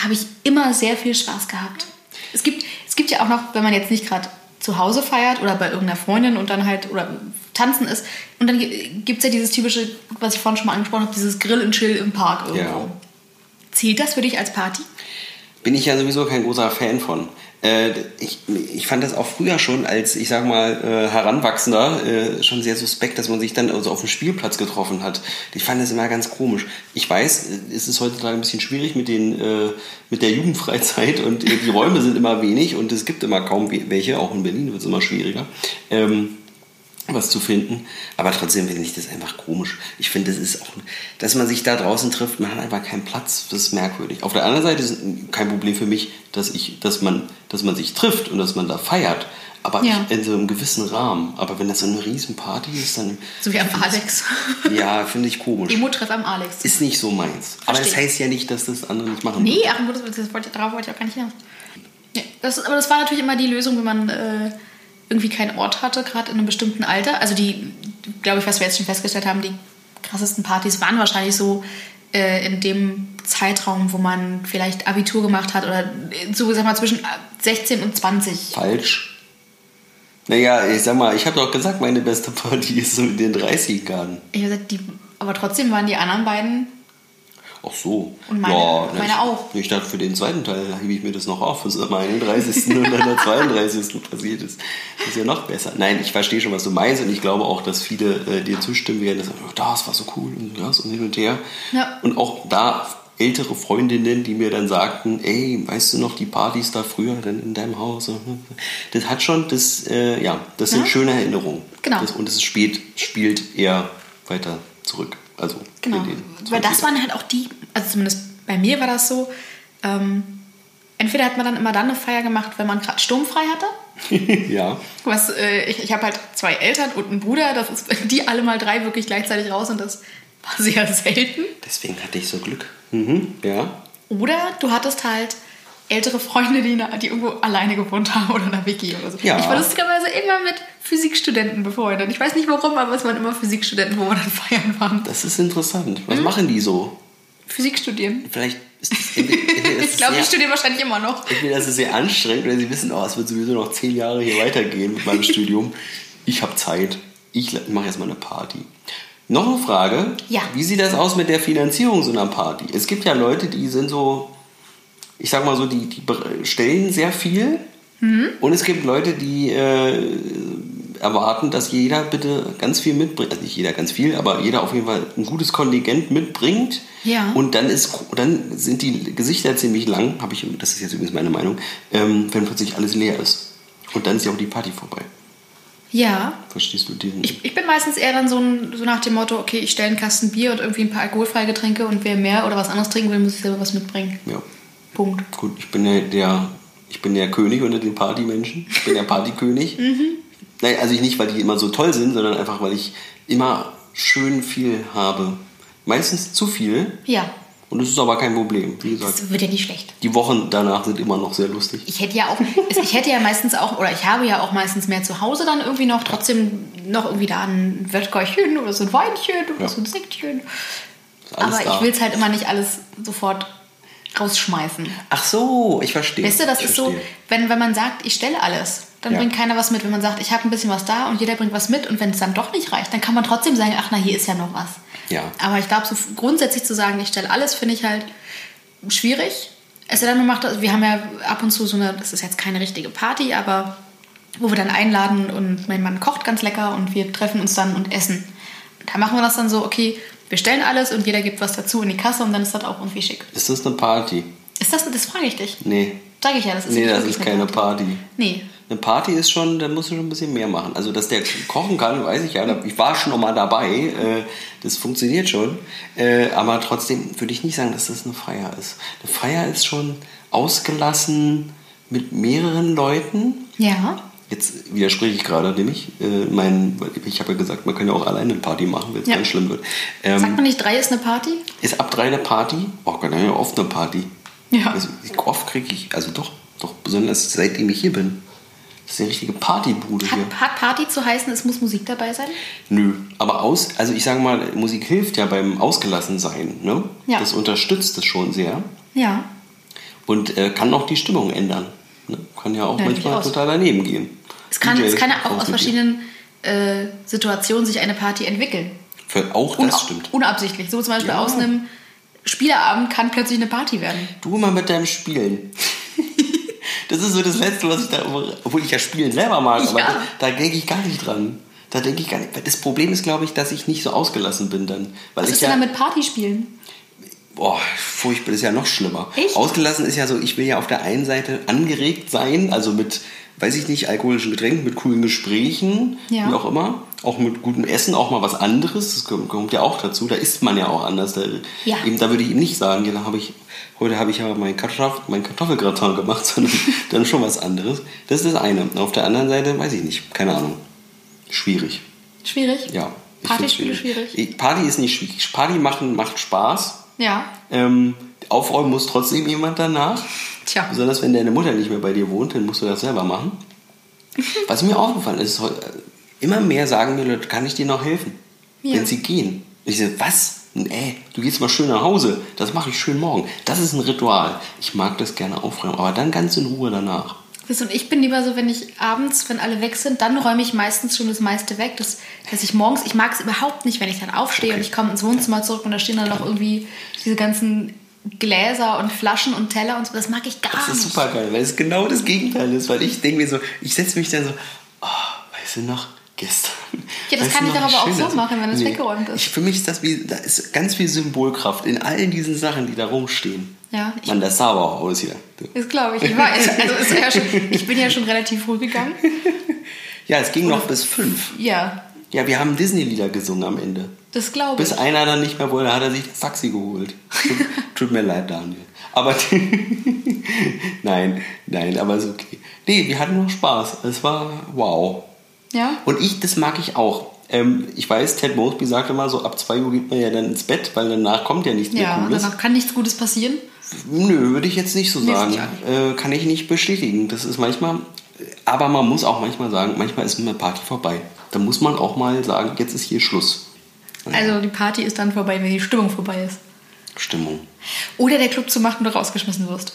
habe ich immer sehr viel Spaß gehabt. Es gibt, es gibt ja auch noch, wenn man jetzt nicht gerade zu Hause feiert oder bei irgendeiner Freundin und dann halt oder tanzen ist. Und dann gibt es ja dieses typische, was ich vorhin schon mal angesprochen habe, dieses Grill und Chill im Park irgendwo. Ja. Zählt das für dich als Party? Bin ich ja sowieso kein großer Fan von. Äh, ich, ich fand das auch früher schon als, ich sag mal, äh, Heranwachsender äh, schon sehr suspekt, dass man sich dann also auf dem Spielplatz getroffen hat. Ich fand das immer ganz komisch. Ich weiß, es ist heutzutage ein bisschen schwierig mit, den, mit der Jugendfreizeit und die Räume sind immer wenig und es gibt immer kaum we- welche, auch in Berlin wird es immer schwieriger. Ähm, was zu finden. Aber trotzdem finde ich das einfach komisch. Ich finde, das ist auch, dass man sich da draußen trifft, man hat einfach keinen Platz. Das ist merkwürdig. Auf der anderen Seite ist es kein Problem für mich, dass, ich, dass, man, dass man sich trifft und dass man da feiert. Aber Ja. in so einem gewissen Rahmen. Aber wenn das so eine Riesenparty ist, dann. So wie am Alex. Ja, finde ich komisch. Emo-Treff am Alex. Ist nicht so meins. Aber das Verstehe. heißt ja nicht, dass das andere nicht machen. Nee, ach, das, das wollte, darauf wollte ich auch gar nicht hinaus. Ja, das, aber das war natürlich immer die Lösung, wenn man äh, irgendwie keinen Ort hatte, gerade in einem bestimmten Alter. Also die, glaube ich, was wir jetzt schon festgestellt haben, die krassesten Partys waren wahrscheinlich so äh, in dem Zeitraum, wo man vielleicht Abitur gemacht hat oder äh, so, sag mal, zwischen 16 und 20. Falsch. Naja, ich sag mal, ich habe doch gesagt, meine beste Party ist so in den 30 Jahren. Ich hab gesagt, die, aber trotzdem waren die anderen beiden Ach so. Und meine- ja, meine ich, auch. Ich dachte, für den zweiten Teil hebe ich mir das noch auf, was am 31. und dann der 32. passiert ist. Das ist ja noch besser. Nein, ich verstehe schon, was du meinst und ich glaube auch, dass viele äh, dir zustimmen werden, dass oh, das war so cool und das und hin und her. Ja. Und auch da ältere Freundinnen, die mir dann sagten, ey, weißt du noch die Partys da früher dann in deinem Haus? Das hat schon, das, äh, ja, das sind Ja. schöne Erinnerungen. Genau. Das, und es spielt, spielt eher weiter zurück. Also Genau. Weil das 20er. waren halt auch die, also zumindest bei mir war das so, ähm, entweder hat man dann immer dann eine Feier gemacht, wenn man gerade sturmfrei hatte. ja. Was, äh, ich ich habe halt zwei Eltern und einen Bruder, das ist die alle mal drei wirklich gleichzeitig raus und das war sehr selten. Deswegen hatte ich so Glück. Mhm, ja. Oder du hattest halt ältere Freunde, die, die irgendwo alleine gewohnt haben oder in einer WG oder so. Ja. Ich war lustigerweise immer mit Physikstudenten befreundet. Ich weiß nicht warum, aber es waren immer Physikstudenten, wo wir dann feiern waren. Das ist interessant. Was machen die so? Physik studieren. Vielleicht ist das, entweder- ist Ich glaube, sehr- ich studiere wahrscheinlich immer noch. Entweder ist es sehr anstrengend oder sie wissen, oh, es wird sowieso noch zehn Jahre hier weitergehen mit meinem Studium. Ich habe Zeit. Ich mache jetzt mal eine Party. Noch eine Frage. Ja. Wie sieht das aus mit der Finanzierung so einer Party? Es gibt ja Leute, die sind so, ich sag mal so, die, die stellen sehr viel. Mhm. Und es gibt Leute, die äh, erwarten, dass jeder bitte ganz viel mitbringt. Also nicht jeder ganz viel, aber jeder auf jeden Fall ein gutes Kontingent mitbringt. Ja. Und dann, ist, dann sind die Gesichter ziemlich lang, habe ich, das ist jetzt übrigens meine Meinung, ähm, wenn plötzlich alles leer ist. Und dann ist ja auch die Party vorbei. Ja. Verstehst du diesen? Ich, ich bin meistens eher dann so, ein, so nach dem Motto, okay, ich stelle einen Kasten Bier und irgendwie ein paar alkoholfreie Getränke und wer mehr oder was anderes trinken will, muss ich selber was mitbringen. ja, Punkt. gut. Ich bin ja der, ich bin der König unter den Partymenschen. Ich bin der Partykönig. Nein, also ich nicht, weil die immer so toll sind, sondern einfach, weil ich immer schön viel habe. Meistens zu viel. Ja, Und das ist aber kein Problem. Wie gesagt, das wird ja nicht schlecht. die Wochen danach sind immer noch sehr lustig. Ich hätte ja auch, ich hätte ja meistens auch, oder ich habe ja auch meistens mehr zu Hause dann irgendwie noch, trotzdem noch irgendwie da ein Wodkachen oder so ein Weinchen oder Ja. so ein Sektchen. Aber da. ich will es halt immer nicht alles sofort rausschmeißen. Ach so, ich verstehe. Weißt du, das ich ist so, verstehe. wenn, wenn man sagt, ich stelle alles, dann Ja. bringt keiner was mit. Wenn man sagt, ich habe ein bisschen was da und jeder bringt was mit und wenn es dann doch nicht reicht, dann kann man trotzdem sagen, ach na, hier ist ja noch was. Ja. Aber ich glaube, so grundsätzlich zu sagen, ich stelle alles, finde ich halt schwierig. Es sei denn, man macht das, wir haben ja ab und zu so eine, das ist jetzt keine richtige Party, aber wo wir dann einladen und mein Mann kocht ganz lecker und wir treffen uns dann und essen. Da machen wir das dann so, okay, wir stellen alles und jeder gibt was dazu in die Kasse und dann ist das auch irgendwie schick. Ist das eine Party? Ist das, das frage ich dich. Nee. Sag ich ja, das ist Nee, das ist eine keine Party. Nee. Eine Party ist schon, da musst du schon ein bisschen mehr machen. Also, dass der kochen kann, weiß ich ja. Ich war schon mal dabei. Äh, das funktioniert schon. Äh, aber trotzdem würde ich nicht sagen, dass das eine Feier ist. Eine Feier ist schon ausgelassen mit mehreren Leuten. Ja. Jetzt widerspreche ich gerade nämlich. Äh, mein, ich habe ja gesagt, man kann ja auch alleine eine Party machen, wenn es Ja. ganz schlimm wird. Ähm, Sagt man nicht, drei ist eine Party? ist ab drei eine Party? Oh Gott, wir oft eine Party. Ja. Also, oft kriege ich, also doch, doch, besonders seitdem ich hier bin. Das ist eine richtige Partybude hier. Hat, hat Party zu heißen, es muss Musik dabei sein? Nö, aber aus, also ich sage mal, Musik hilft ja beim Ausgelassensein. Ne? Ja. Das unterstützt es schon sehr Ja. und äh, kann auch die Stimmung ändern. Ne? Kann ja auch Ja, manchmal total daneben gehen. Es kann, es kann ja auch aus verschiedenen äh, Situationen sich eine Party entwickeln. Für, auch das Una- stimmt. Unabsichtlich. So zum Beispiel Ja. aus einem Spieleabend kann plötzlich eine Party werden. Du immer mit deinem Spielen. das ist so das Letzte, was ich da, obwohl ich ja Spielen selber mag, aber Ja. da, da denke ich gar nicht dran. Da denke ich gar nicht. Das Problem ist, glaube ich, dass ich nicht so ausgelassen bin dann. Weil Was ich ist ja, denn da mit Party spielen? Boah, furchtbar, das ist ja noch schlimmer. Echt? Ausgelassen ist ja so, ich will ja auf der einen Seite angeregt sein, also mit, weiß ich nicht, alkoholischen Getränken, mit coolen Gesprächen, Ja. wie auch immer. Auch mit gutem Essen, auch mal was anderes, das kommt, ja auch dazu. Da isst man ja auch anders. Da, Ja. eben, da würde ich ihm nicht sagen, ja, da habe ich, heute habe ich ja mein, Kartoffel, mein Kartoffelgratin gemacht, sondern dann schon was anderes. Das ist das eine. Auf der anderen Seite, weiß ich nicht, keine Ahnung. Schwierig. Schwierig? Ja. Partyspiele schwierig? Ich- Party ist nicht schwierig. Party machen macht Spaß. Ja. Ähm, aufräumen muss trotzdem jemand danach. Tja. Besonders wenn deine Mutter nicht mehr bei dir wohnt, dann musst du das selber machen. Was mir aufgefallen ist, immer mehr sagen mir Leute, kann ich dir noch helfen? Ja. Wenn sie gehen. Und ich sage, was? Nee, du gehst mal schön nach Hause. Das mache ich schön morgen. Das ist ein Ritual. Ich mag das gerne aufräumen, aber dann ganz in Ruhe danach. Wisst Und ich bin lieber so, wenn ich abends, wenn alle weg sind, dann räume ich meistens schon das meiste weg. Das, dass ich morgens, ich mag es überhaupt nicht, wenn ich dann aufstehe Okay. und ich komme ins Wohnzimmer zurück und da stehen dann noch irgendwie diese ganzen Gläser und Flaschen und Teller und so. Das mag ich gar Das nicht. ist super geil, weil es genau das Gegenteil ist. Weil ich denke mir so, ich setze mich dann so, oh, weißt du noch, gestern. Ja, das kann ich doch aber auch so machen, wenn es weggeräumt ist. Ich, für mich ist das wie, da ist ganz viel Symbolkraft in allen diesen Sachen, die da rumstehen. Ja, ich- Mann, das sah aber auch aus hier. Das glaube ich. Ich, weiß. Also ist ja schon, ich bin ja schon relativ früh gegangen. Ja, es ging noch bis fünf. Ja, Ja, wir haben Disney-Lieder gesungen am Ende. das glaube ich. Bis einer dann nicht mehr wollte, hat er sich das Taxi geholt. Tut, tut mir leid, Daniel. Aber nein, nein, aber ist okay. Nee, wir hatten noch Spaß. Es war wow. Ja? Und ich, das mag ich auch. Ähm, ich weiß, Ted Mosby sagte mal so, ab 2 Uhr geht man ja dann ins Bett, weil danach kommt ja nichts Ja, mehr Cooles. danach kann nichts Gutes passieren. Nö, würde ich jetzt nicht so Nee, sagen. Äh, kann ich nicht bestätigen. Das ist manchmal, aber man muss auch manchmal sagen, manchmal ist eine Party vorbei. Da muss man auch mal sagen, jetzt ist hier Schluss. Also die Party ist dann vorbei, wenn die Stimmung vorbei ist. Stimmung. Oder der Club zumacht und du rausgeschmissen wirst.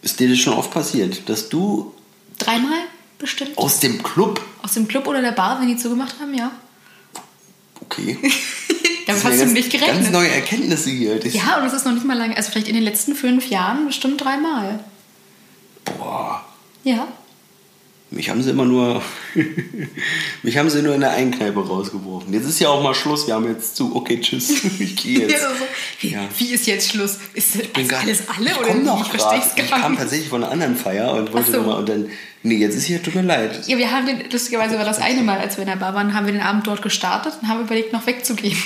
Ist dir das schon oft passiert, dass du Dreimal bestimmt. aus dem Club. Aus dem Club oder der Bar, wenn die zugemacht haben, ja. Okay. Damit Das hast du nicht gerechnet. Ganz neue Erkenntnisse hier. Das, Ja, und es ist noch nicht mal lange. Also vielleicht in den letzten fünf Jahren bestimmt dreimal. Boah. Ja. Mich haben sie immer nur. mich haben sie nur in der Einkneipe rausgeworfen. Jetzt ist ja auch mal Schluss. Wir haben jetzt zu. Okay, tschüss. Ich gehe jetzt. Ja, so, wie, Ja. wie ist jetzt Schluss? Ist das bin gar- alles alle ich oder noch Ich verstehe grad. Ich kam tatsächlich von einer anderen Feier und wollte so. nochmal und dann. Nee, jetzt ist hier, tut mir leid. Ja, wir haben den, lustigerweise war das eine Mal, als wir in der Bar waren, haben wir den Abend dort gestartet und haben überlegt, noch wegzugehen.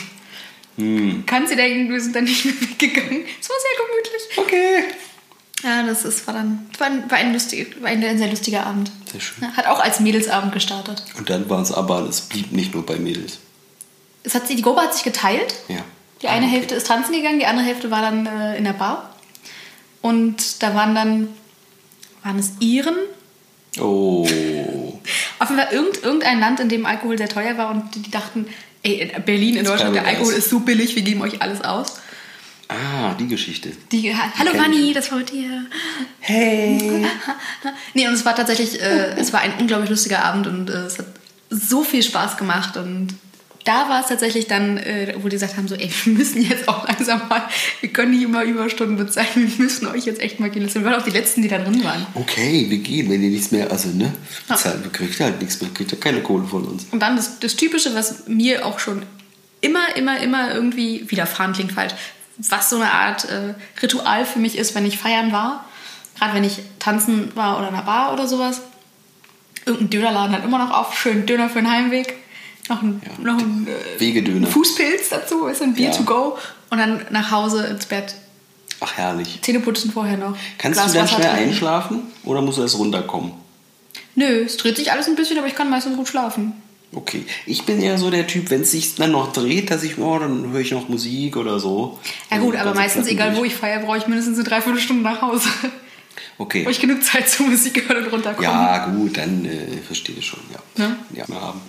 Hm. Kannst du denken, wir sind dann nicht mehr weggegangen. Es war sehr gemütlich. Okay. Ja, das ist, war dann war ein, war ein, lustig, war ein, ein sehr lustiger Abend. Sehr schön. Ja, hat auch als Mädelsabend gestartet. Und dann war es aber, es blieb nicht nur bei Mädels. Es hat, die Gruppe hat sich geteilt. Ja. Die eine Ah, okay. Hälfte ist tanzen gegangen, die andere Hälfte war dann äh, in der Bar. Und da waren dann, waren es Iren? Oh. Auf jeden Fall irgend, irgendein Land, in dem Alkohol sehr teuer war und die, die dachten, ey, in Berlin, in Deutschland, der. Alkohol ist so billig, wir geben euch alles aus. Ah, die Geschichte. Die, ha- hallo Vanni, ich. das war mit dir. Hey. Nee, und es war tatsächlich, äh, es war ein unglaublich lustiger Abend und äh, es hat so viel Spaß gemacht und da war es tatsächlich dann, äh, wo die gesagt haben, so, ey, wir müssen jetzt auch langsam mal, wir können nicht immer Überstunden bezahlen, wir müssen euch jetzt echt mal gehen lassen. Wir waren auch die Letzten, die da drin waren. Okay, wir gehen, wenn ihr nichts mehr, also ne, bezahlt, kriegt ihr halt nichts mehr, kriegt ihr keine Kohle von uns. Und dann das, das Typische, was mir auch schon immer, immer, immer irgendwie widerfahren klingt falsch, was so eine Art äh, Ritual für mich ist, wenn ich feiern war. Gerade wenn ich tanzen war oder in einer Bar oder sowas. Irgendein Dönerladen hat immer noch auf, schön Döner für den Heimweg. Noch ein, Ja, noch ein äh, Wegedöner. Fußpilz dazu, ist ein Bier Ja. to go. Und dann nach Hause ins Bett. Ach, herrlich. Zähne putzen vorher noch. Kannst Glas du dann Wasser schnell trinken. einschlafen oder musst du erst runterkommen? Nö, es dreht sich alles ein bisschen, aber ich kann meistens gut schlafen. Okay. Ich bin eher so der Typ, wenn es sich dann noch dreht, dass ich, oh, dann höre ich noch Musik oder so. Ja gut, Also aber meistens, Platten egal wo durch. ich feiere, brauche ich mindestens eine Dreiviertelstunde nach Hause. Okay. Wo ich genug Zeit zur Musik hören und runterkommen. Ja, gut, dann äh, verstehe ich schon, ja. Ja. wir haben.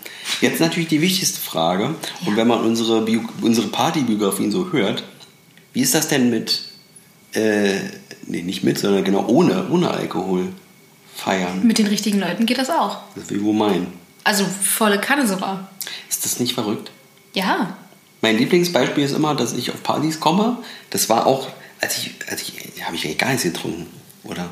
Jetzt natürlich die wichtigste Frage. Und wenn man unsere, Bio unsere Partybiografien so hört, wie ist das denn mit, äh, nee, nicht mit, sondern genau ohne, ohne Alkohol feiern? Mit den richtigen Leuten geht das auch. Das will ich wohl meinen. Also volle Kanne sogar. Ist das nicht verrückt? Ja. Mein Lieblingsbeispiel ist immer, dass ich auf Partys komme. Das war auch, als ich, als ich, habe ich eigentlich gar nichts getrunken, oder?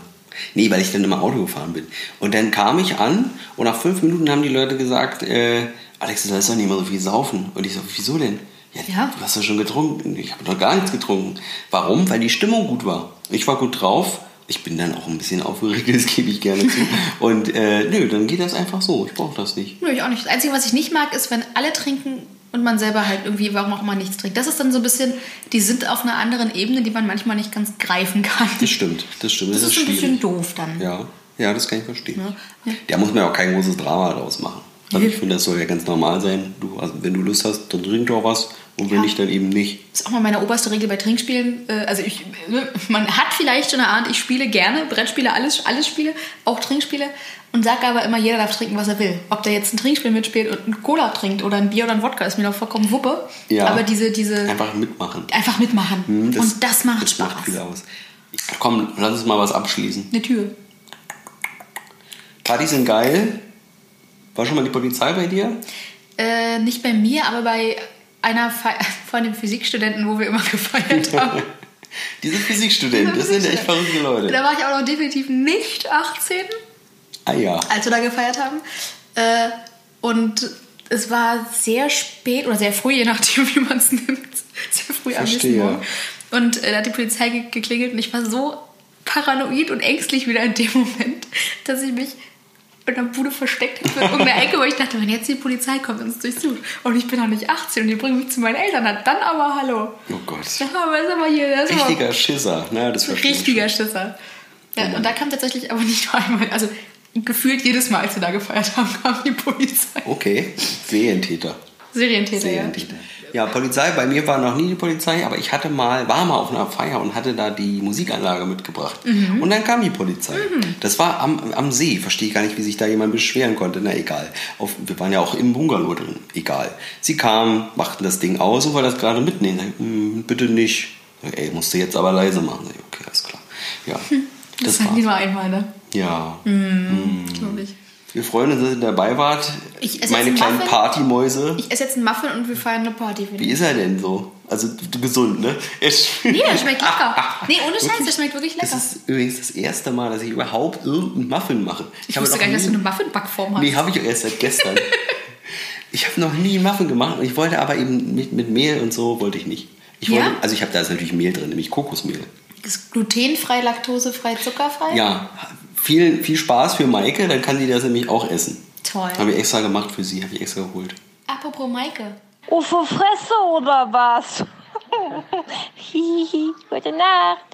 Nee, weil ich dann immer Auto gefahren bin. Und dann kam ich an und nach fünf Minuten haben die Leute gesagt, äh, Alex, du sollst doch nicht mehr so viel saufen. Und ich so, wieso denn? Ja, Ja. du hast doch schon getrunken. Ich habe noch gar nichts getrunken. Warum? Weil die Stimmung gut war. Ich war gut drauf. Ich bin dann auch ein bisschen aufgeregt, das gebe ich gerne zu. Und äh, nö, dann geht das einfach so. Ich brauche das nicht. Nö, ich auch nicht. Das Einzige, was ich nicht mag, ist, wenn alle trinken und man selber halt irgendwie, warum auch immer, nichts trinkt. Das ist dann so ein bisschen, die sind auf einer anderen Ebene, die man manchmal nicht ganz greifen kann. Das stimmt, das stimmt. Das, ist ein schwierig. bisschen doof dann. Ja, ja, das kann ich verstehen. Ja. Da muss man ja auch kein großes Drama daraus machen. Also ich finde, das soll ja ganz normal sein. Du, also wenn du Lust hast, dann trink doch was und wenn Ja. nicht, dann eben nicht. Das ist auch mal meine oberste Regel bei Trinkspielen. Äh, Also ich, man hat vielleicht schon eine Art, ich spiele gerne Brettspiele, alles, alles Spiele, auch Trinkspiele und sage aber immer, jeder darf trinken, was er will. Ob der jetzt ein Trinkspiel mitspielt und ein Cola trinkt oder ein Bier oder ein Wodka, ist mir doch vollkommen Wuppe. Ja. Aber diese, diese Einfach mitmachen. einfach mitmachen. Hm, und das macht das Spaß. macht viel aus. Komm, lass uns mal was abschließen. Eine Tür. Partys sind geil. War schon mal die Polizei bei dir? Äh, nicht bei mir, aber bei einer Fe von den Physikstudenten, wo wir immer gefeiert haben. Diese Physikstudenten, das sind echt verrückte Da Leute. war ich auch noch definitiv nicht 18. Ah ja. als wir da gefeiert haben. Äh, und es war sehr spät oder sehr früh, je nachdem, wie man es nimmt. Sehr früh am nächsten Verstehe. Morgen. Und äh, da hat die Polizei ge geklingelt und ich war so paranoid und ängstlich wieder in dem Moment, dass ich mich in der Bude versteckt habe in irgendeiner Ecke, weil ich dachte, wenn jetzt die Polizei kommt und uns durchsucht und ich bin noch nicht 18 und die bringen mich zu meinen Eltern, dann aber hallo. Oh Gott. Ja, aber ist aber hier, das ist aber Richtiger Schisser. Na, das richtiger Schisser. Ja, und da kam tatsächlich aber nicht nur einmal, also gefühlt jedes Mal, als wir da gefeiert haben, kam die Polizei. Okay, Serientäter. Serientäter. Serientäter. Ja, Polizei, bei mir war noch nie die Polizei, aber ich hatte mal, war mal auf einer Feier und hatte da die Musikanlage mitgebracht. Mhm. Und dann kam die Polizei. Das war am, am See, verstehe ich gar nicht, wie sich da jemand beschweren konnte. Na egal. Auf, wir waren ja auch im Bungalow drin. Egal. Sie kamen, machten das Ding aus und wollten das gerade mitnehmen. Sag "Hm, bitte nicht. Ey, musst du jetzt aber leise machen. Sag okay, alles klar. Ja, Das, das sagen die nur einmal, ne? Ja. Glaube ich. Wir freuen uns, dass ihr dabei wart. Ich esse Meine kleinen Muffin. Partymäuse. Ich esse jetzt einen Muffin und wir feiern eine Party. Wie ist er denn so? Also gesund, ne? Nee, der schmeckt lecker. Nee, ohne Scheiß, der schmeckt wirklich Das lecker. ist übrigens das erste Mal, dass ich überhaupt irgendeinen Muffin mache. Ich habe wusste gar nicht, dass du eine Muffin-Backform hast. Nee, habe ich erst seit gestern. ich habe noch nie einen Muffin gemacht und ich wollte aber eben mit, mit Mehl und so wollte ich nicht. Ich wollte, Ja? Also ich habe da ist natürlich Mehl drin, nämlich Kokosmehl. Ist glutenfrei, laktosefrei, zuckerfrei? Ja, viel, viel Spaß für Maike, dann kann sie das nämlich auch essen. Toll. Habe ich extra gemacht für sie, habe ich extra geholt. Apropos Maike. Ufo Fresse oder was? Hihi, gute Nacht.